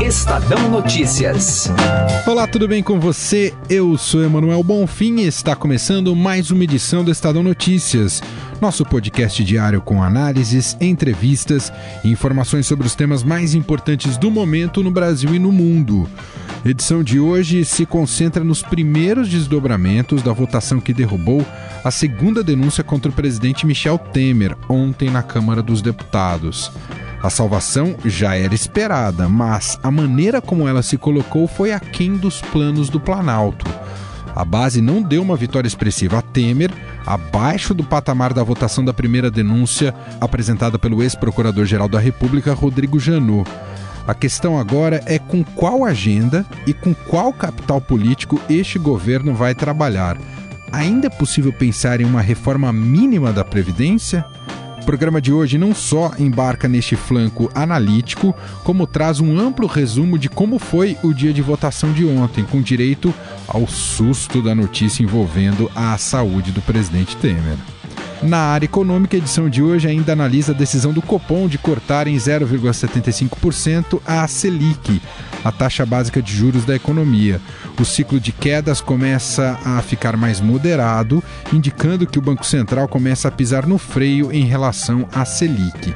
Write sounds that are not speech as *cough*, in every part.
Estadão Notícias. Olá, tudo bem com você? Eu sou Emanuel Bonfim e está começando mais uma edição do Estadão Notícias nosso podcast diário com análises, entrevistas e informações sobre os temas mais importantes do momento no Brasil e no mundo. A edição de hoje se concentra nos primeiros desdobramentos da votação que derrubou a segunda denúncia contra o presidente Michel Temer ontem na Câmara dos Deputados. A salvação já era esperada, mas a maneira como ela se colocou foi aquém dos planos do Planalto. A base não deu uma vitória expressiva a Temer, abaixo do patamar da votação da primeira denúncia apresentada pelo ex-procurador-geral da República, Rodrigo Janot. A questão agora é com qual agenda e com qual capital político este governo vai trabalhar. Ainda é possível pensar em uma reforma mínima da Previdência? O programa de hoje não só embarca neste flanco analítico, como traz um amplo resumo de como foi o dia de votação de ontem, com direito ao susto da notícia envolvendo a saúde do presidente Temer. Na área econômica, a edição de hoje ainda analisa a decisão do Copom de cortar em 0,75% a Selic, a taxa básica de juros da economia. O ciclo de quedas começa a ficar mais moderado, indicando que o Banco Central começa a pisar no freio em relação à Selic.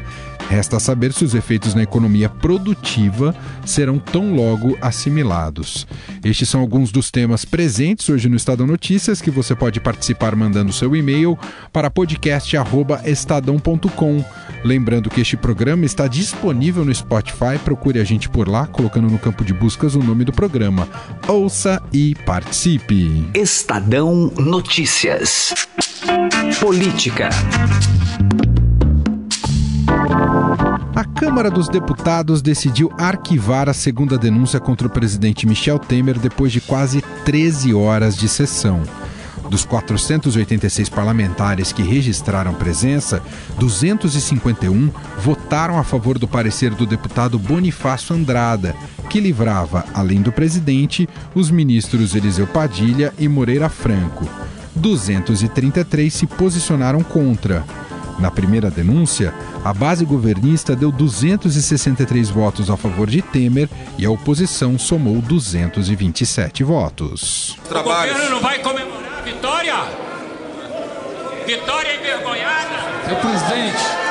Resta saber se os efeitos na economia produtiva serão tão logo assimilados. Estes são alguns dos temas presentes hoje no Estadão Notícias que você pode participar mandando seu e-mail para podcast@estadão.com. Lembrando que este programa está disponível no Spotify, procure a gente por lá, colocando no campo de buscas o nome do programa. Ouça e participe. Estadão Notícias. Política. Câmara dos Deputados decidiu arquivar a segunda denúncia contra o presidente Michel Temer depois de quase 13 horas de sessão. Dos 486 parlamentares que registraram presença, 251 votaram a favor do parecer do deputado Bonifácio Andrada, que livrava, além do presidente, os ministros Eliseu Padilha e Moreira Franco. 233 se posicionaram contra. Na primeira denúncia, a base governista deu 263 votos a favor de Temer e a oposição somou 227 votos. O governo não vai comemorar a vitória? Vitória envergonhada? Seu presidente.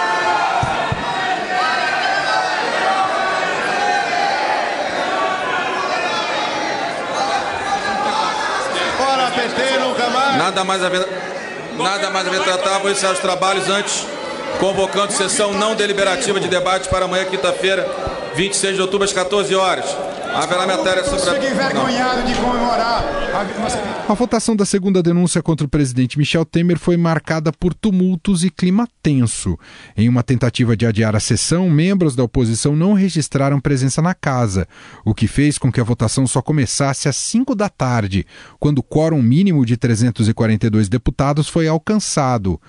Fora PT, nunca mais. Nada mais a ver. Nada mais a ver tratar, vou iniciar os trabalhos antes, convocando sessão não deliberativa de debate para amanhã, quinta-feira, 26 de outubro, às 14 horas. Haverá matéria sobre. Envergonhado de comemorar. A votação da segunda denúncia contra o presidente Michel Temer foi marcada por tumultos e clima tenso. Em uma tentativa de adiar a sessão, membros da oposição não registraram presença na casa, o que fez com que a votação só começasse às 5 da tarde, quando o quórum mínimo de 342 deputados foi alcançado.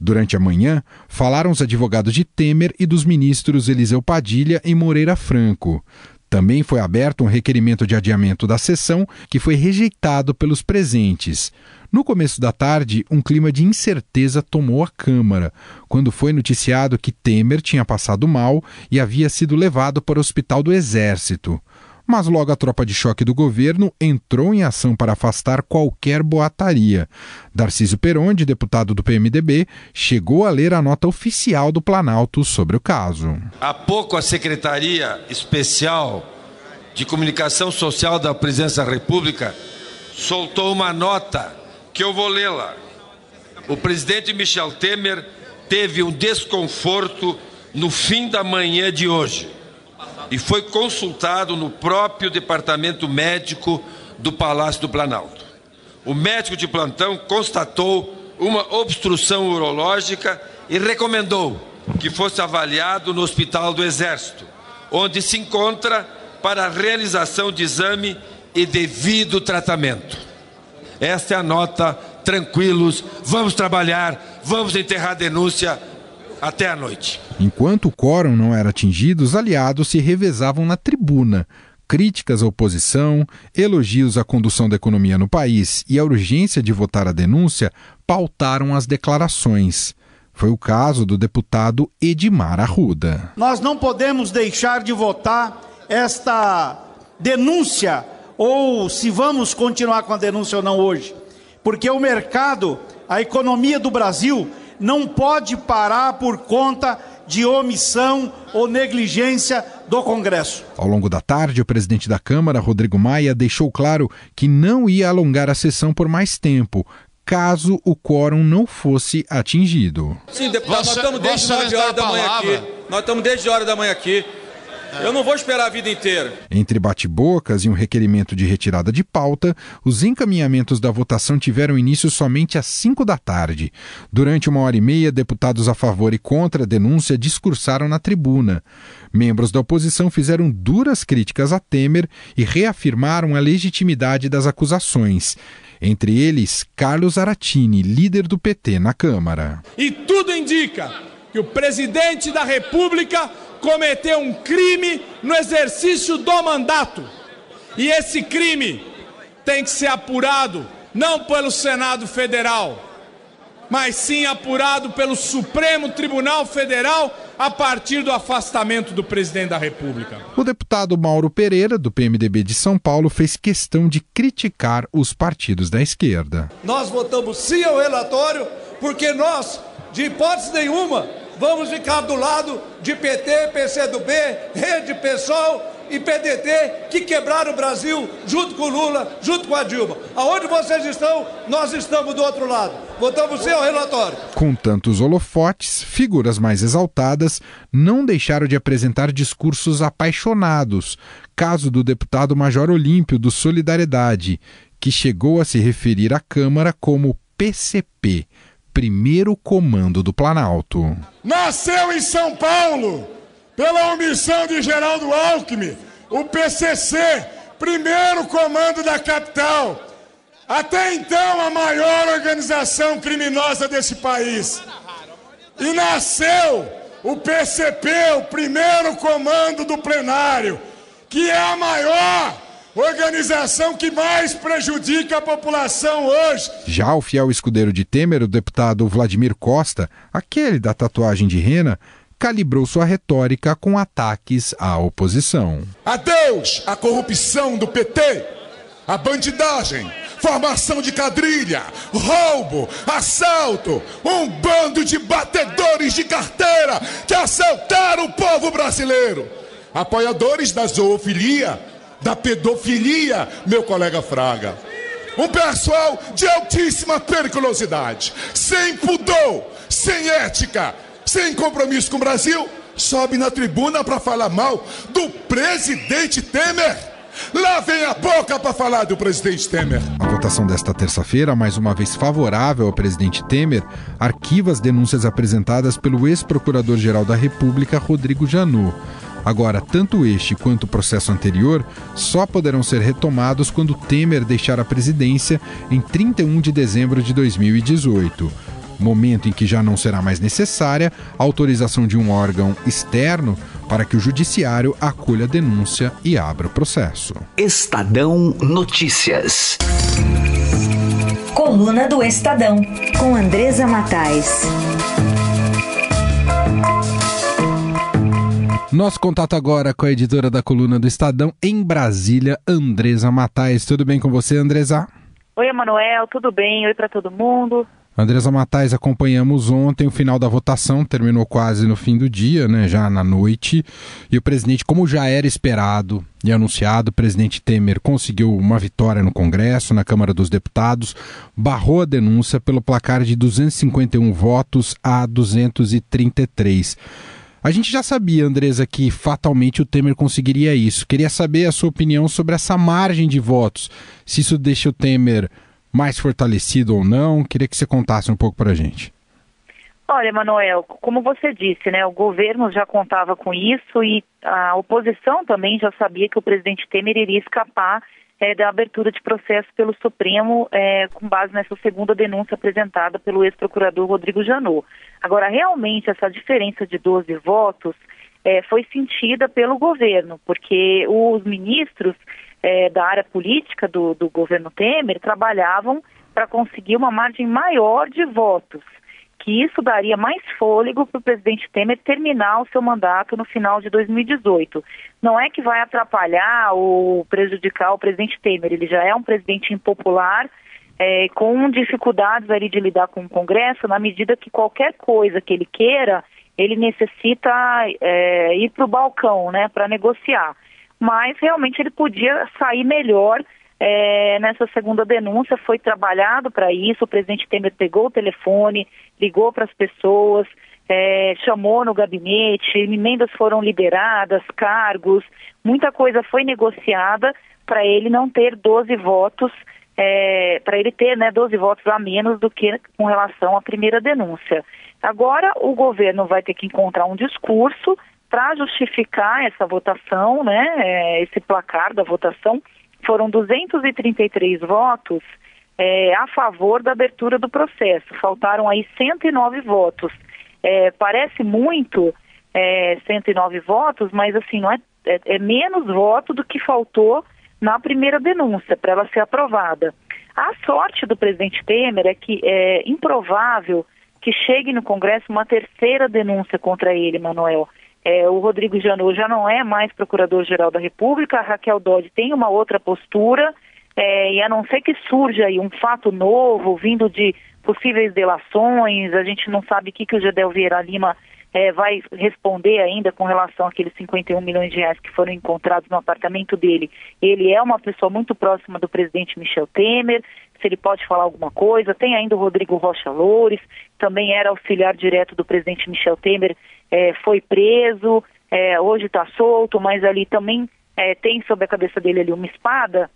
Durante a manhã, falaram os advogados de Temer e dos ministros Eliseu Padilha e Moreira Franco. Também foi aberto um requerimento de adiamento da sessão, que foi rejeitado pelos presentes. No começo da tarde, um clima de incerteza tomou a Câmara, quando foi noticiado que Temer tinha passado mal e havia sido levado para o Hospital do Exército mas logo a tropa de choque do governo entrou em ação para afastar qualquer boataria. Darcísio Peronde, deputado do PMDB, chegou a ler a nota oficial do Planalto sobre o caso. Há pouco a Secretaria Especial de Comunicação Social da Presidência da República soltou uma nota que eu vou lê-la. O presidente Michel Temer teve um desconforto no fim da manhã de hoje e foi consultado no próprio departamento médico do Palácio do Planalto. O médico de plantão constatou uma obstrução urológica e recomendou que fosse avaliado no Hospital do Exército, onde se encontra para a realização de exame e devido tratamento. Esta é a nota, tranquilos, vamos trabalhar, vamos enterrar a denúncia, até a noite. Enquanto o quórum não era atingido, os aliados se revezavam na tribuna. Críticas à oposição, elogios à condução da economia no país e a urgência de votar a denúncia pautaram as declarações. Foi o caso do deputado Edmar Arruda. Nós não podemos deixar de votar esta denúncia, ou se vamos continuar com a denúncia ou não hoje, porque o mercado, a economia do Brasil, não pode parar por conta de omissão ou negligência do Congresso. Ao longo da tarde, o presidente da Câmara, Rodrigo Maia, deixou claro que não ia alongar a sessão por mais tempo, caso o quórum não fosse atingido. Sim, deputado, nós estamos desde 9 horas da manhã aqui. Nós estamos desde hora da manhã aqui. Eu não vou esperar a vida inteira. Entre bate-bocas e um requerimento de retirada de pauta, os encaminhamentos da votação tiveram início somente às 5 da tarde. Durante uma hora e meia, deputados a favor e contra a denúncia discursaram na tribuna. Membros da oposição fizeram duras críticas a Temer e reafirmaram a legitimidade das acusações. Entre eles, Carlos Aratini, líder do PT na Câmara. E tudo indica que o presidente da República cometeu um crime no exercício do mandato. E esse crime tem que ser apurado não pelo Senado Federal, mas sim apurado pelo Supremo Tribunal Federal a partir do afastamento do presidente da República. O deputado Mauro Pereira, do PMDB de São Paulo, fez questão de criticar os partidos da esquerda. Nós votamos sim ao relatório porque nós, de hipótese nenhuma, vamos ficar do lado de PT, PCdoB, Rede Pessoal e PDT que quebraram o Brasil junto com Lula, junto com a Dilma. Aonde vocês estão, nós estamos do outro lado. Votamos sim ao relatório. Com tantos holofotes, figuras mais exaltadas não deixaram de apresentar discursos apaixonados. Caso do deputado Major Olímpio do Solidariedade, que chegou a se referir à Câmara como PCP primeiro comando do Planalto. Nasceu em São Paulo, pela omissão de Geraldo Alckmin, o PCC, primeiro comando da capital. Até então, a maior organização criminosa desse país. E nasceu o PCP, o primeiro comando do plenário, que é a maior organização que mais prejudica a população hoje. Já o fiel escudeiro de Temer, o deputado Vladimir Costa, aquele da tatuagem de rena, calibrou sua retórica com ataques à oposição. Adeus à corrupção do PT, a bandidagem, formação de quadrilha, roubo, assalto, um bando de batedores de carteira que assaltaram o povo brasileiro, apoiadores da zoofilia da pedofilia, meu colega Fraga. Um pessoal de altíssima periculosidade, sem pudor, sem ética, sem compromisso com o Brasil, sobe na tribuna para falar mal do presidente Temer. Lá vem a boca para falar do presidente Temer. A votação desta terça-feira, mais uma vez favorável ao presidente Temer, arquiva as denúncias apresentadas pelo ex-procurador-geral da República, Rodrigo Janot. Agora, tanto este quanto o processo anterior só poderão ser retomados quando Temer deixar a presidência em 31 de dezembro de 2018 momento em que já não será mais necessária a autorização de um órgão externo para que o judiciário acolha a denúncia e abra o processo. Estadão Notícias. Coluna do Estadão, com Andresa Matais. Nosso contato agora com a editora da coluna do Estadão em Brasília, Andresa Matais. Tudo bem com você, Andresa? Oi, Emanuel, tudo bem? Oi para todo mundo. Andresa Matais, acompanhamos ontem o final da votação, terminou quase no fim do dia, né, já na noite, e o presidente, como já era esperado e anunciado, o presidente Temer conseguiu uma vitória no Congresso, na Câmara dos Deputados, barrou a denúncia pelo placar de 251 votos a 233. A gente já sabia, Andresa, que fatalmente o Temer conseguiria isso. Queria saber a sua opinião sobre essa margem de votos. Se isso deixa o Temer mais fortalecido ou não. Queria que você contasse um pouco para a gente. Olha, Manuel, como você disse, né, o governo já contava com isso e a oposição também já sabia que o presidente Temer iria escapar é, da abertura de processo pelo Supremo é, com base nessa segunda denúncia apresentada pelo ex-procurador Rodrigo Janot. Agora, realmente, essa diferença de 12 votos é, foi sentida pelo governo, porque os ministros é, da área política do, do governo Temer trabalhavam para conseguir uma margem maior de votos, que isso daria mais fôlego para o presidente Temer terminar o seu mandato no final de 2018. Não é que vai atrapalhar ou prejudicar o presidente Temer, ele já é um presidente impopular, é, com dificuldades ali de lidar com o Congresso, na medida que qualquer coisa que ele queira, ele necessita é, ir para o balcão, né, para negociar. Mas realmente ele podia sair melhor é, nessa segunda denúncia, foi trabalhado para isso, o presidente Temer pegou o telefone, ligou para as pessoas, é, chamou no gabinete, emendas foram liberadas, cargos, muita coisa foi negociada para ele não ter 12 votos é, para ele ter né, 12 votos a menos do que com relação à primeira denúncia. Agora, o governo vai ter que encontrar um discurso para justificar essa votação, né, é, esse placar da votação. Foram 233 votos é, a favor da abertura do processo. Faltaram aí 109 votos. É, parece muito 109 é, votos, mas assim, não é, é, é menos voto do que faltou na primeira denúncia, para ela ser aprovada. A sorte do presidente Temer é que é improvável que chegue no Congresso uma terceira denúncia contra ele, Manuel. É, o Rodrigo Janot já não é mais procurador-geral da República, a Raquel Dodge tem uma outra postura, é, e a não ser que surja aí um fato novo, vindo de possíveis delações, a gente não sabe o que, que o Gedel Vieira Lima é, vai responder ainda com relação àqueles 51 milhões de reais que foram encontrados no apartamento dele. Ele é uma pessoa muito próxima do presidente Michel Temer, se ele pode falar alguma coisa. Tem ainda o Rodrigo Rocha Loures, também era auxiliar direto do presidente Michel Temer, é, foi preso, é, hoje está solto, mas ali também é, tem sobre a cabeça dele ali uma espada.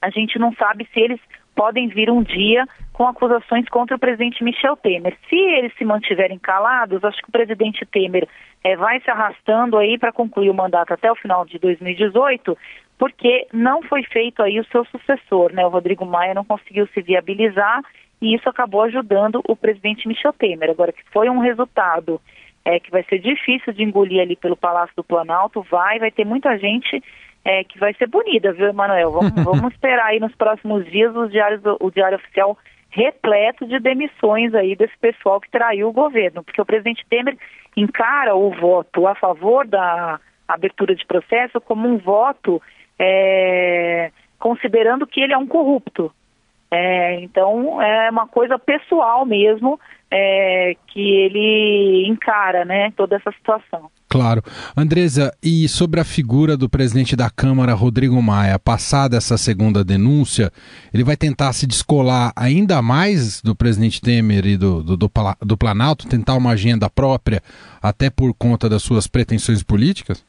A gente não sabe se eles podem vir um dia com acusações contra o presidente Michel Temer. Se eles se mantiverem calados, acho que o presidente Temer é, vai se arrastando aí para concluir o mandato até o final de 2018, porque não foi feito aí o seu sucessor, né? O Rodrigo Maia não conseguiu se viabilizar e isso acabou ajudando o presidente Michel Temer. Agora que foi um resultado é, que vai ser difícil de engolir ali pelo Palácio do Planalto, vai, vai ter muita gente é, que vai ser bonita, viu, Emanuel? Vamos, *laughs* vamos esperar aí nos próximos dias os diários, o Diário Oficial repleto de demissões aí desse pessoal que traiu o governo, porque o presidente Temer encara o voto a favor da abertura de processo como um voto é, considerando que ele é um corrupto. É, então é uma coisa pessoal mesmo é, que ele encara, né, toda essa situação. Claro. Andresa, e sobre a figura do presidente da Câmara, Rodrigo Maia, passada essa segunda denúncia, ele vai tentar se descolar ainda mais do presidente Temer e do, do, do, do Planalto, tentar uma agenda própria, até por conta das suas pretensões políticas?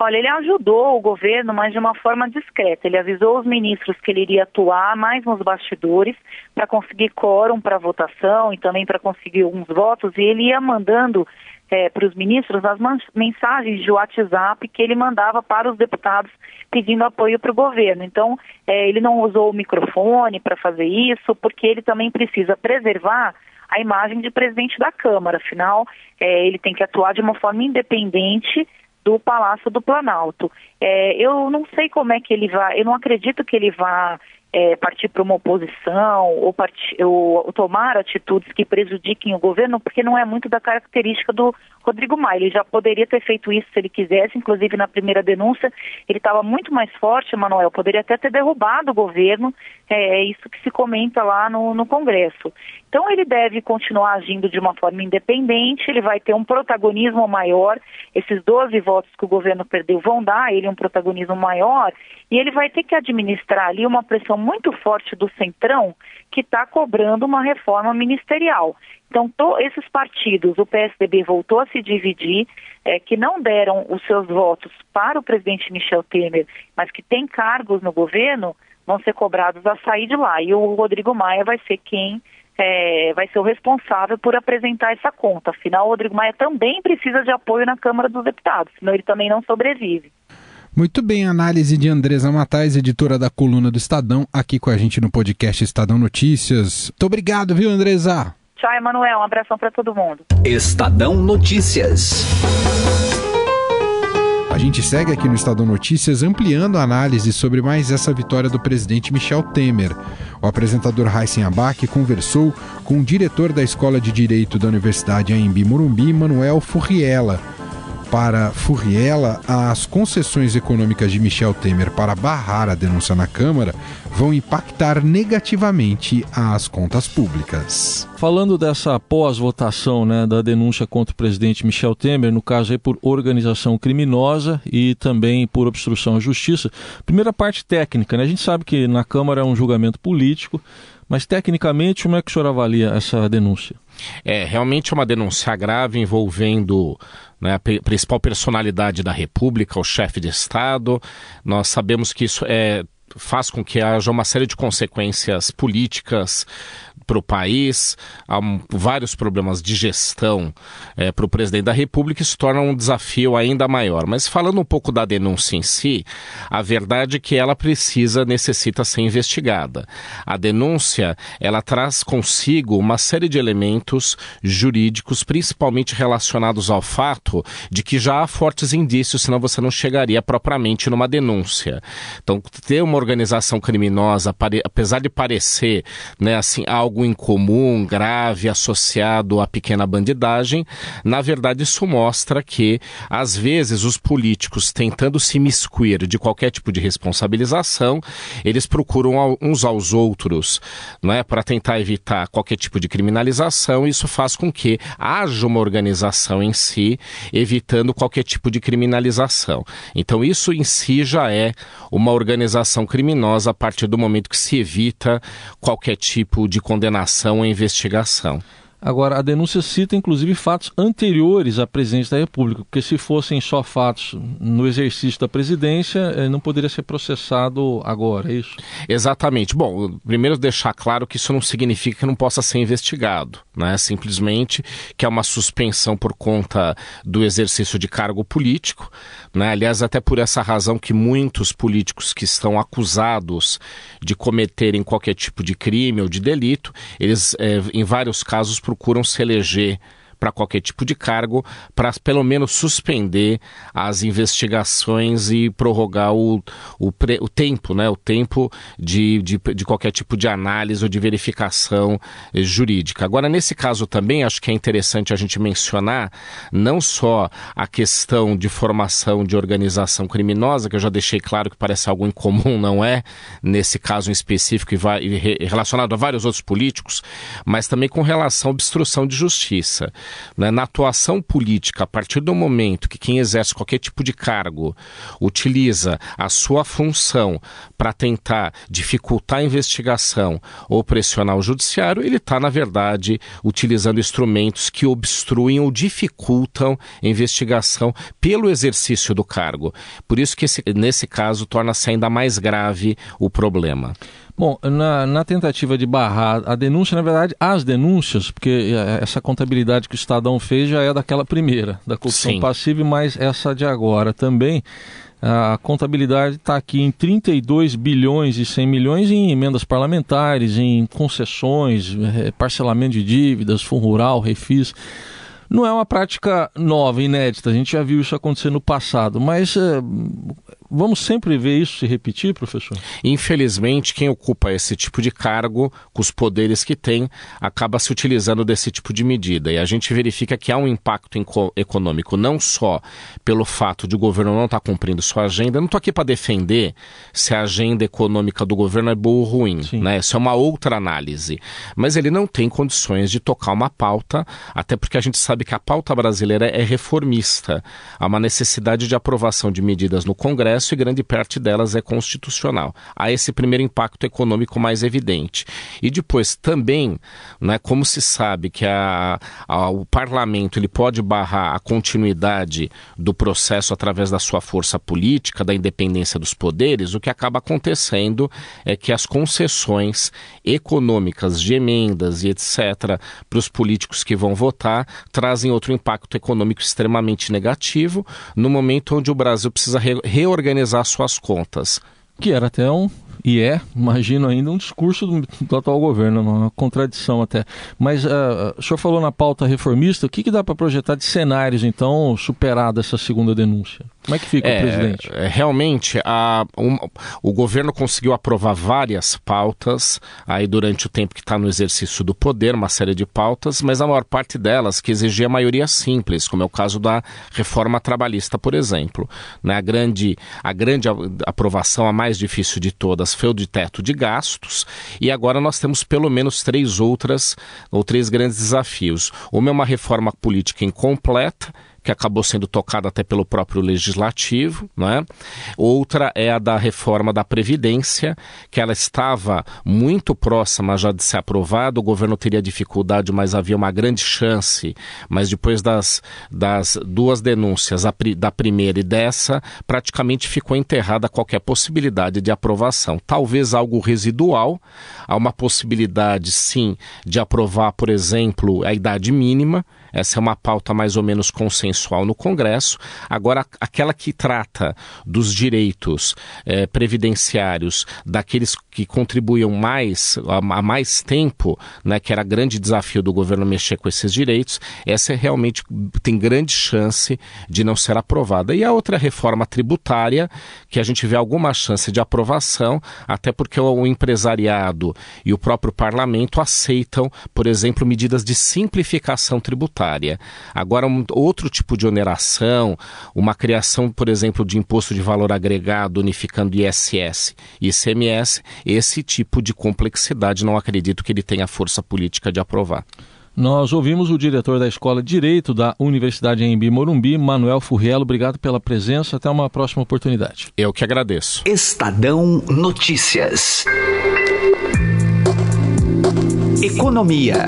Olha, ele ajudou o governo, mas de uma forma discreta. Ele avisou os ministros que ele iria atuar mais nos bastidores para conseguir quórum para votação e também para conseguir alguns votos, e ele ia mandando é, para os ministros as mensagens de WhatsApp que ele mandava para os deputados pedindo apoio para o governo. Então, é, ele não usou o microfone para fazer isso, porque ele também precisa preservar a imagem de presidente da Câmara. Afinal, é, ele tem que atuar de uma forma independente do Palácio do Planalto. É, eu não sei como é que ele vai, eu não acredito que ele vá é, partir para uma oposição ou, ou, ou, tomar atitudes que prejudiquem o governo, porque não é muito da característica do Rodrigo Maia. Ele já poderia ter feito isso se ele quisesse, inclusive na primeira denúncia, ele estava muito mais forte, Manuel, poderia até ter derrubado o governo, é, é isso que se comenta lá no, no Congresso. Então ele deve continuar agindo de uma forma independente, ele vai ter um protagonismo maior, esses 12 votos que o governo perdeu vão dar a ele um protagonismo maior, e ele vai ter que administrar ali uma pressão muito forte do Centrão, que está cobrando uma reforma ministerial. Então, to, esses partidos, o PSDB voltou a se dividir, é, que não deram os seus votos para o presidente Michel Temer, mas que têm cargos no governo, vão ser cobrados a sair de lá. E o Rodrigo Maia vai ser quem é, vai ser o responsável por apresentar essa conta. Afinal, o Rodrigo Maia também precisa de apoio na Câmara dos Deputados, senão ele também não sobrevive. Muito bem, análise de Andresa Matais, editora da coluna do Estadão, aqui com a gente no podcast Estadão Notícias. Muito obrigado, viu, Andresa? Tchau, Emanuel. Um abração para todo mundo. Estadão Notícias. A gente segue aqui no Estadão Notícias ampliando a análise sobre mais essa vitória do presidente Michel Temer. O apresentador Raíssen Abac conversou com o diretor da Escola de Direito da Universidade Aembi Morumbi, Manuel Furriela para Furriela, as concessões econômicas de Michel Temer para barrar a denúncia na Câmara vão impactar negativamente as contas públicas. Falando dessa pós-votação né, da denúncia contra o presidente Michel Temer, no caso aí por organização criminosa e também por obstrução à justiça, primeira parte técnica, né? a gente sabe que na Câmara é um julgamento político, mas tecnicamente como é que o senhor avalia essa denúncia? É realmente uma denúncia grave envolvendo né, a principal personalidade da República, o chefe de Estado. Nós sabemos que isso é, faz com que haja uma série de consequências políticas para o país, há vários problemas de gestão é, para o presidente da República, isso torna um desafio ainda maior. Mas falando um pouco da denúncia em si, a verdade é que ela precisa, necessita ser investigada. A denúncia, ela traz consigo uma série de elementos jurídicos, principalmente relacionados ao fato de que já há fortes indícios, senão você não chegaria propriamente numa denúncia. Então, ter uma organização criminosa, apesar de parecer, né, assim, algo algo incomum, grave, associado à pequena bandidagem, na verdade isso mostra que, às vezes, os políticos tentando se miscuir de qualquer tipo de responsabilização, eles procuram uns aos outros, não é, para tentar evitar qualquer tipo de criminalização. Isso faz com que haja uma organização em si, evitando qualquer tipo de criminalização. Então isso em si já é uma organização criminosa a partir do momento que se evita qualquer tipo de condenação condenação ou investigação. Agora, a denúncia cita inclusive fatos anteriores à presidência da República, porque se fossem só fatos no exercício da presidência, eh, não poderia ser processado agora, é isso? Exatamente. Bom, primeiro deixar claro que isso não significa que não possa ser investigado, né? Simplesmente que é uma suspensão por conta do exercício de cargo político, né? Aliás, até por essa razão que muitos políticos que estão acusados de cometerem qualquer tipo de crime ou de delito, eles, é, em vários casos, procuram se eleger para qualquer tipo de cargo, para pelo menos suspender as investigações e prorrogar o, o, pre, o tempo, né? o tempo de, de, de, qualquer tipo de análise ou de verificação eh, jurídica. Agora, nesse caso também, acho que é interessante a gente mencionar não só a questão de formação de organização criminosa, que eu já deixei claro que parece algo incomum, não é, nesse caso em específico e, e relacionado a vários outros políticos, mas também com relação à obstrução de justiça né, na atuação política, a partir do momento que quem exerce qualquer tipo de cargo utiliza a sua função para tentar dificultar a investigação ou pressionar o judiciário, ele está, na verdade, utilizando instrumentos que obstruem ou dificultam a investigação pelo exercício do cargo. Por isso que esse, nesse caso torna-se ainda mais grave o problema. Bom, na, na, tentativa de barrar a denúncia, na verdade, as denúncias, porque é, essa contabilidade que o Estadão fez já é daquela primeira, da corrupção Sim. passiva, mas essa de agora também. A contabilidade está aqui em 32 bilhões e 100 milhões em emendas parlamentares, em concessões, é, parcelamento de dívidas, fundo rural, refis. Não é uma prática nova, inédita, a gente já viu isso acontecer no passado, mas é, Vamos sempre ver isso se repetir, professor? Infelizmente, quem ocupa esse tipo de cargo, com os poderes que tem, acaba se utilizando desse tipo de medida. E a gente verifica que há um impacto econômico, não só pelo fato de o governo não estar tá cumprindo sua agenda. Eu não estou aqui para defender se a agenda econômica do governo é boa ou ruim. Né? Isso é uma outra análise. Mas ele não tem condições de tocar uma pauta, até porque a gente sabe que a pauta brasileira é reformista. Há uma necessidade de aprovação de medidas no Congresso Congresso e grande parte delas é constitucional. Há esse primeiro impacto econômico mais evidente. E depois também, né, como se sabe que a, a, o parlamento ele pode barrar a continuidade do processo através da sua força política, da independência dos poderes, o que acaba acontecendo é que as concessões econômicas de emendas e etc. para os políticos que vão votar trazem outro impacto econômico extremamente negativo no momento onde o Brasil precisa re reorganizar organizar suas contas. Que era até um, e é, imagino ainda, um discurso do, do atual governo, uma contradição até. Mas uh, o senhor falou na pauta reformista, o que, que dá para projetar de cenários, então, superada essa segunda denúncia? Como é que fica é, o presidente? É, realmente, a, um, o governo conseguiu aprovar várias pautas aí durante o tempo que está no exercício do poder, uma série de pautas, mas a maior parte delas que exigia maioria simples, como é o caso da reforma trabalhista, por exemplo. Né? A, grande, a grande aprovação, a mais difícil de todas, foi o de teto de gastos, e agora nós temos pelo menos três outras, ou três grandes desafios. Uma é uma reforma política incompleta, que acabou sendo tocada até pelo próprio legislativo, né? Outra é a da reforma da previdência, que ela estava muito próxima já de ser aprovada, o governo teria dificuldade, mas havia uma grande chance, mas depois das, das duas denúncias, da primeira e dessa, praticamente ficou enterrada qualquer possibilidade de aprovação. Talvez algo residual, há uma possibilidade sim de aprovar, por exemplo, a idade mínima, essa é uma pauta mais ou menos consensual no Congresso. Agora, aquela que trata dos direitos eh, previdenciários daqueles que contribuíam mais, há mais tempo, né, que era grande desafio do governo mexer com esses direitos, essa é realmente tem grande chance de não ser aprovada. E a outra reforma tributária, que a gente vê alguma chance de aprovação, até porque o empresariado e o próprio parlamento aceitam, por exemplo, medidas de simplificação tributária tributária. Agora, um outro tipo de oneração, uma criação, por exemplo, de imposto de valor agregado unificando ISS e ICMS, esse tipo de complexidade não acredito que ele tenha força política de aprovar. Nós ouvimos o diretor da Escola de Direito da Universidade em Morumbi, Manuel Furrielo. Obrigado pela presença. Até uma próxima oportunidade. Eu que agradeço. Estadão Notícias. Economia.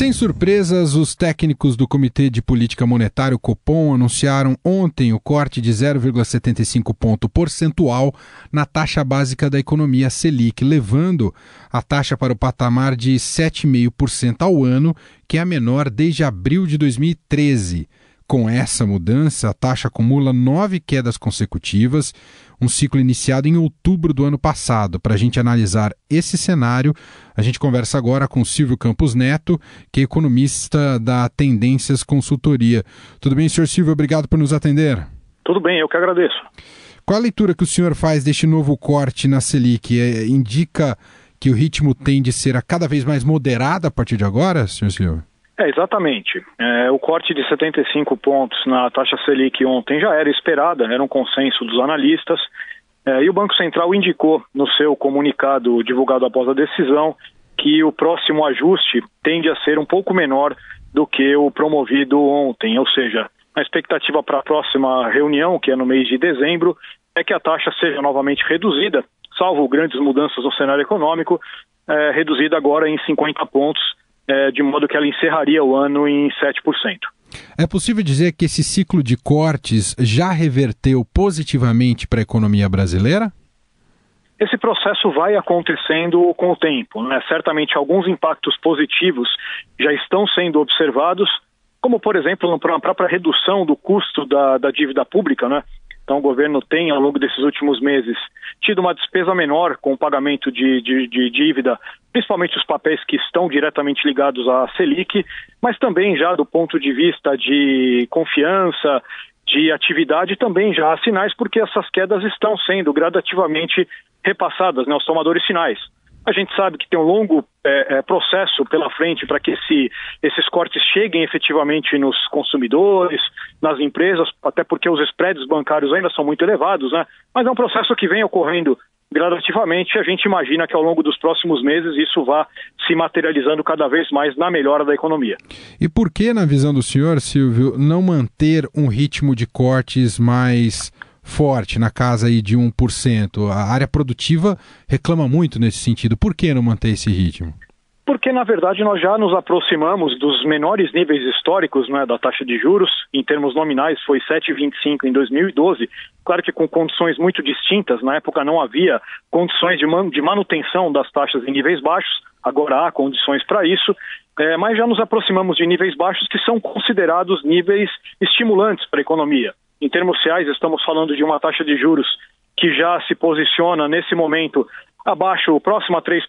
Sem surpresas, os técnicos do Comitê de Política Monetária, Copom, anunciaram ontem o corte de 0,75 ponto percentual na taxa básica da economia Selic, levando a taxa para o patamar de 7,5% ao ano, que é a menor desde abril de 2013. Com essa mudança, a taxa acumula nove quedas consecutivas, um ciclo iniciado em outubro do ano passado. Para a gente analisar esse cenário, a gente conversa agora com Silvio Campos Neto, que é economista da Tendências Consultoria. Tudo bem, senhor Silvio? Obrigado por nos atender. Tudo bem, eu que agradeço. Qual a leitura que o senhor faz deste novo corte na Selic? É, indica que o ritmo tende a ser a cada vez mais moderado a partir de agora, senhor Silvio? É, exatamente. É, o corte de 75 pontos na taxa Selic ontem já era esperada, era um consenso dos analistas. É, e o Banco Central indicou no seu comunicado divulgado após a decisão que o próximo ajuste tende a ser um pouco menor do que o promovido ontem, ou seja, a expectativa para a próxima reunião, que é no mês de dezembro, é que a taxa seja novamente reduzida, salvo grandes mudanças no cenário econômico, é, reduzida agora em 50 pontos é, de modo que ela encerraria o ano em 7%. É possível dizer que esse ciclo de cortes já reverteu positivamente para a economia brasileira? Esse processo vai acontecendo com o tempo. Né? Certamente alguns impactos positivos já estão sendo observados, como, por exemplo, na própria redução do custo da, da dívida pública. Né? Então, o governo tem, ao longo desses últimos meses, tido uma despesa menor com o pagamento de, de, de, dívida, principalmente os papéis que estão diretamente ligados à Selic, mas também já do ponto de vista de confiança, de atividade, também já há sinais, porque essas quedas estão sendo gradativamente repassadas né, aos tomadores finais. A gente sabe que tem um longo é, é, processo pela frente para que esse, esses cortes cheguem efetivamente nos consumidores, nas empresas, até porque os spreads bancários ainda são muito elevados, né? Mas é um processo que vem ocorrendo gradativamente. A gente imagina que ao longo dos próximos meses isso vá se materializando cada vez mais na melhora da economia. E por que, na visão do senhor, Silvio, não manter um ritmo de cortes mais forte, na casa aí de 1%. A área produtiva reclama muito nesse sentido. Por que não manter esse ritmo? Porque, na verdade, nós já nos aproximamos dos menores níveis históricos né, da taxa de juros. Em termos nominais, foi 7,25 em 2012. Claro que com condições muito distintas. Na época não havia condições de, man de manutenção das taxas em níveis baixos. Agora há condições para isso. É, mas já nos aproximamos de níveis baixos que são considerados níveis estimulantes para a economia. Em termos reais, estamos falando de uma taxa de juros que já se posiciona nesse momento abaixo, próximo a 3%,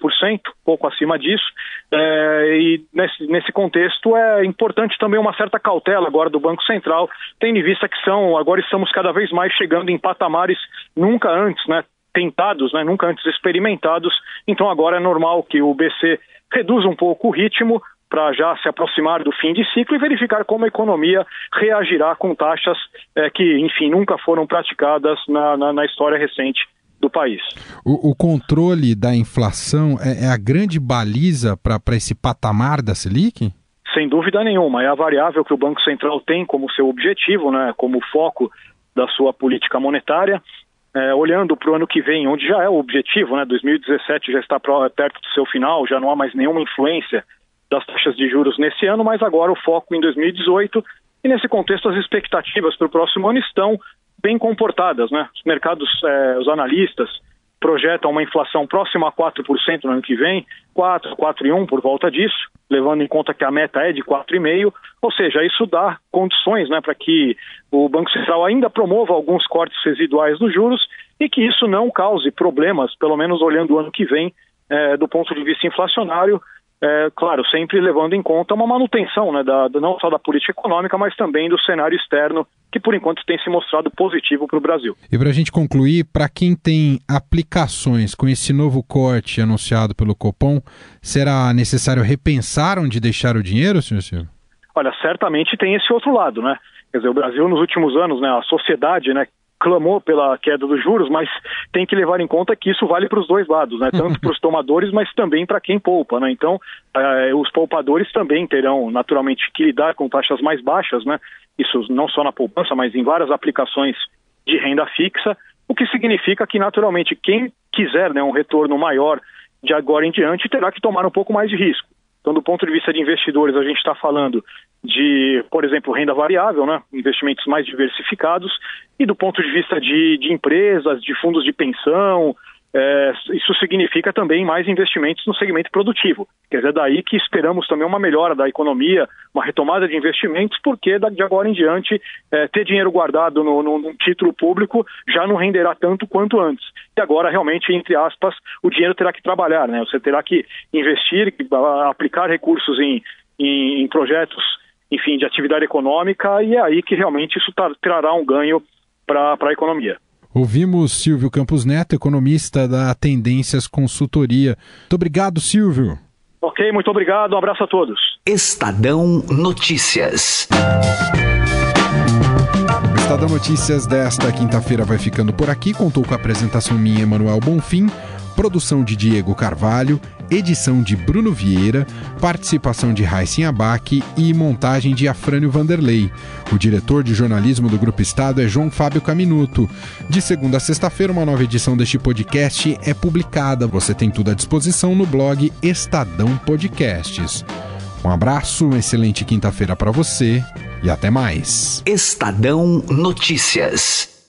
pouco acima disso, é, e nesse, nesse contexto é importante também uma certa cautela agora do Banco Central, tendo em vista que são, agora estamos cada vez mais chegando em patamares nunca antes, né, tentados, né, nunca antes experimentados, então agora é normal que o BC reduza um pouco o ritmo, para já se aproximar do fim de ciclo e verificar como a economia reagirá com taxas é, que, enfim, nunca foram praticadas na, na, na história recente do país. O, o controle da inflação é, é a grande baliza para esse patamar da Selic? Sem dúvida nenhuma. É a variável que o Banco Central tem como seu objetivo, né, como foco da sua política monetária. É, olhando para o ano que vem, onde já é o objetivo, né, 2017 já está perto do seu final, já não há mais nenhuma influência das taxas de juros nesse ano, mas agora o foco em 2018 e nesse contexto as expectativas para o próximo ano estão bem comportadas, né? Os mercados, eh, os analistas projetam uma inflação próxima a 4% no ano que vem, 4, 4,1 por volta disso, levando em conta que a meta é de 4,5, ou seja, isso dá condições né, para que o Banco Central ainda promova alguns cortes residuais dos juros e que isso não cause problemas, pelo menos olhando o ano que vem, eh, do ponto de vista inflacionário, é, claro, sempre levando em conta uma manutenção, né, da, não só da política econômica, mas também do cenário externo, que por enquanto tem se mostrado positivo para o Brasil. E para a gente concluir, para quem tem aplicações com esse novo corte anunciado pelo Copom, será necessário repensar onde deixar o dinheiro, senhor Silvio? Olha, certamente tem esse outro lado, né? Quer dizer, o Brasil nos últimos anos, né, a sociedade, né, clamou pela queda dos juros, mas tem que levar em conta que isso vale para os dois lados, né? Tanto para os tomadores, mas também para quem poupa, né? Então, eh, os poupadores também terão naturalmente que lidar com taxas mais baixas, né? Isso não só na poupança, mas em várias aplicações de renda fixa, o que significa que naturalmente quem quiser, né, um retorno maior de agora em diante terá que tomar um pouco mais de risco. Então, do ponto de vista de investidores, a gente está falando de, por exemplo, renda variável, né? investimentos mais diversificados, e do ponto de vista de, de empresas, de fundos de pensão, é, isso significa também mais investimentos no segmento produtivo. Quer dizer, daí que esperamos também uma melhora da economia, uma retomada de investimentos, porque de agora em diante é, ter dinheiro guardado no, no, no, título público já não renderá tanto quanto antes. E agora, realmente, entre aspas, o dinheiro terá que trabalhar, né? Você terá que investir, aplicar recursos em, em, em projetos, enfim, de atividade econômica, e é aí que realmente isso trará um ganho para a economia. Ouvimos Silvio Campos Neto, economista da Tendências Consultoria. Muito obrigado, Silvio. Ok, muito obrigado. Um abraço a todos. Estadão Notícias. O Estadão Notícias desta quinta-feira vai ficando por aqui. Contou com a apresentação minha, Emanuel Bonfim produção de Diego Carvalho, edição de Bruno Vieira, participação de Raíssen Abac e montagem de Afrânio Vanderlei. O diretor de jornalismo do Grupo Estado é João Fábio Caminuto. De segunda a sexta-feira, uma nova edição deste podcast é publicada. Você tem tudo à disposição no blog Estadão Podcasts. Um abraço, uma excelente quinta-feira para você e até mais. Estadão Notícias.